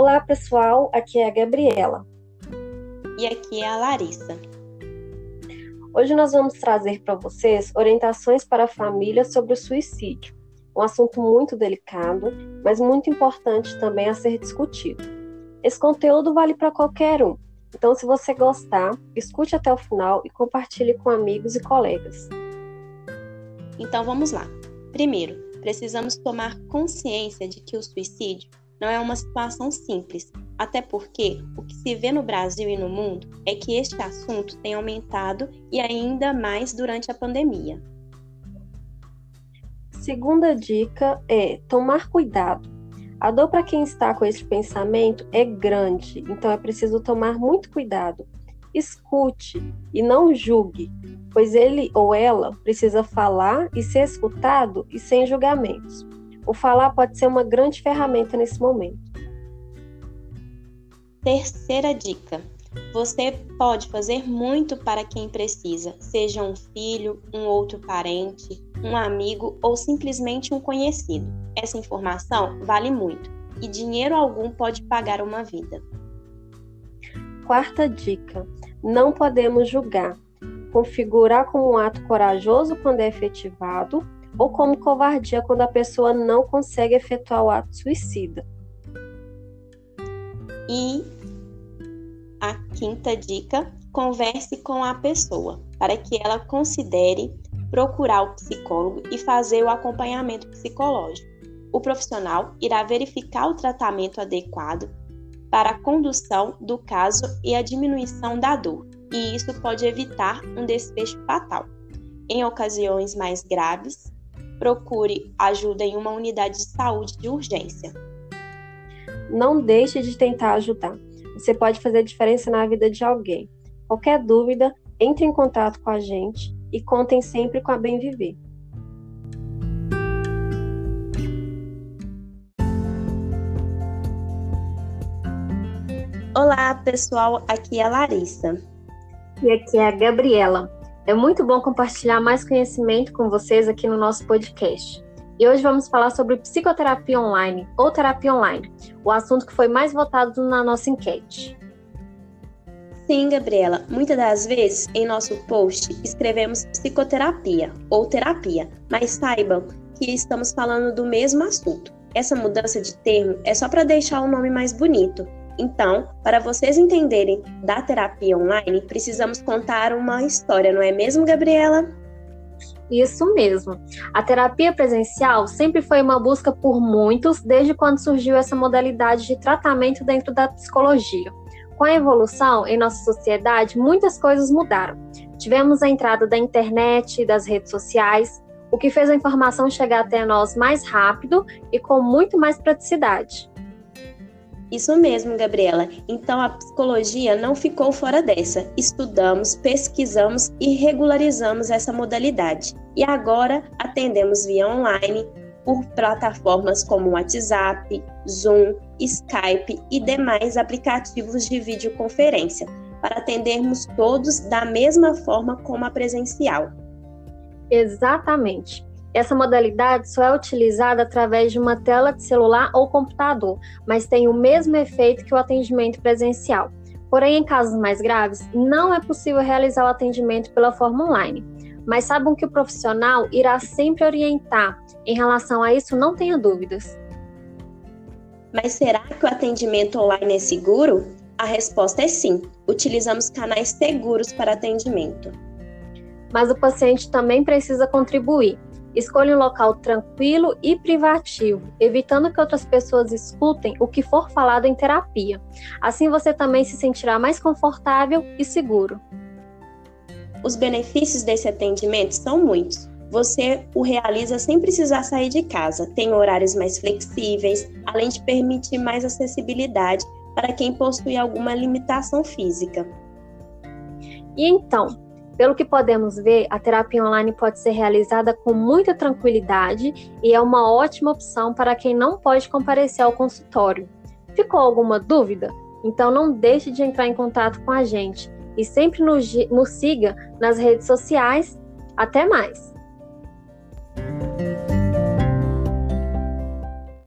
Olá, pessoal. Aqui é a Gabriela. E aqui é a Larissa. Hoje nós vamos trazer para vocês orientações para a família sobre o suicídio. Um assunto muito delicado, mas muito importante também a ser discutido. Esse conteúdo vale para qualquer um. Então, se você gostar, escute até o final e compartilhe com amigos e colegas. Então vamos lá. Primeiro, precisamos tomar consciência de que o suicídio não é uma situação simples, até porque o que se vê no Brasil e no mundo é que este assunto tem aumentado e ainda mais durante a pandemia. Segunda dica é tomar cuidado. A dor para quem está com esse pensamento é grande, então é preciso tomar muito cuidado. Escute e não julgue, pois ele ou ela precisa falar e ser escutado e sem julgamentos. O falar pode ser uma grande ferramenta nesse momento. Terceira dica: você pode fazer muito para quem precisa, seja um filho, um outro parente, um amigo ou simplesmente um conhecido. Essa informação vale muito e dinheiro algum pode pagar uma vida. Quarta dica: não podemos julgar. Configurar como um ato corajoso quando é efetivado ou como covardia quando a pessoa não consegue efetuar o ato suicida. E a quinta dica: converse com a pessoa para que ela considere procurar o psicólogo e fazer o acompanhamento psicológico. O profissional irá verificar o tratamento adequado para a condução do caso e a diminuição da dor, e isso pode evitar um desfecho fatal. Em ocasiões mais graves, procure ajuda em uma unidade de saúde de urgência. Não deixe de tentar ajudar. Você pode fazer diferença na vida de alguém. Qualquer dúvida, entre em contato com a gente e contem sempre com a Bem Viver. Olá, pessoal. Aqui é a Larissa. E aqui é a Gabriela. É muito bom compartilhar mais conhecimento com vocês aqui no nosso podcast. E hoje vamos falar sobre psicoterapia online ou terapia online, o assunto que foi mais votado na nossa enquete. Sim, Gabriela, muitas das vezes em nosso post escrevemos psicoterapia ou terapia, mas saibam que estamos falando do mesmo assunto. Essa mudança de termo é só para deixar o nome mais bonito então, para vocês entenderem da terapia online, precisamos contar uma história, não é mesmo, Gabriela? Isso mesmo. A terapia presencial sempre foi uma busca por muitos desde quando surgiu essa modalidade de tratamento dentro da psicologia. Com a evolução em nossa sociedade, muitas coisas mudaram. Tivemos a entrada da internet das redes sociais, o que fez a informação chegar até nós mais rápido e com muito mais praticidade. Isso mesmo, Gabriela. Então a psicologia não ficou fora dessa. Estudamos, pesquisamos e regularizamos essa modalidade. E agora atendemos via online por plataformas como WhatsApp, Zoom, Skype e demais aplicativos de videoconferência, para atendermos todos da mesma forma como a presencial. Exatamente. Essa modalidade só é utilizada através de uma tela de celular ou computador, mas tem o mesmo efeito que o atendimento presencial. Porém, em casos mais graves, não é possível realizar o atendimento pela forma online. Mas saibam que o profissional irá sempre orientar. Em relação a isso, não tenha dúvidas. Mas será que o atendimento online é seguro? A resposta é sim. Utilizamos canais seguros para atendimento. Mas o paciente também precisa contribuir. Escolha um local tranquilo e privativo, evitando que outras pessoas escutem o que for falado em terapia. Assim você também se sentirá mais confortável e seguro. Os benefícios desse atendimento são muitos. Você o realiza sem precisar sair de casa, tem horários mais flexíveis, além de permitir mais acessibilidade para quem possui alguma limitação física. E então, pelo que podemos ver, a terapia online pode ser realizada com muita tranquilidade e é uma ótima opção para quem não pode comparecer ao consultório. Ficou alguma dúvida? Então não deixe de entrar em contato com a gente e sempre nos, nos siga nas redes sociais. Até mais!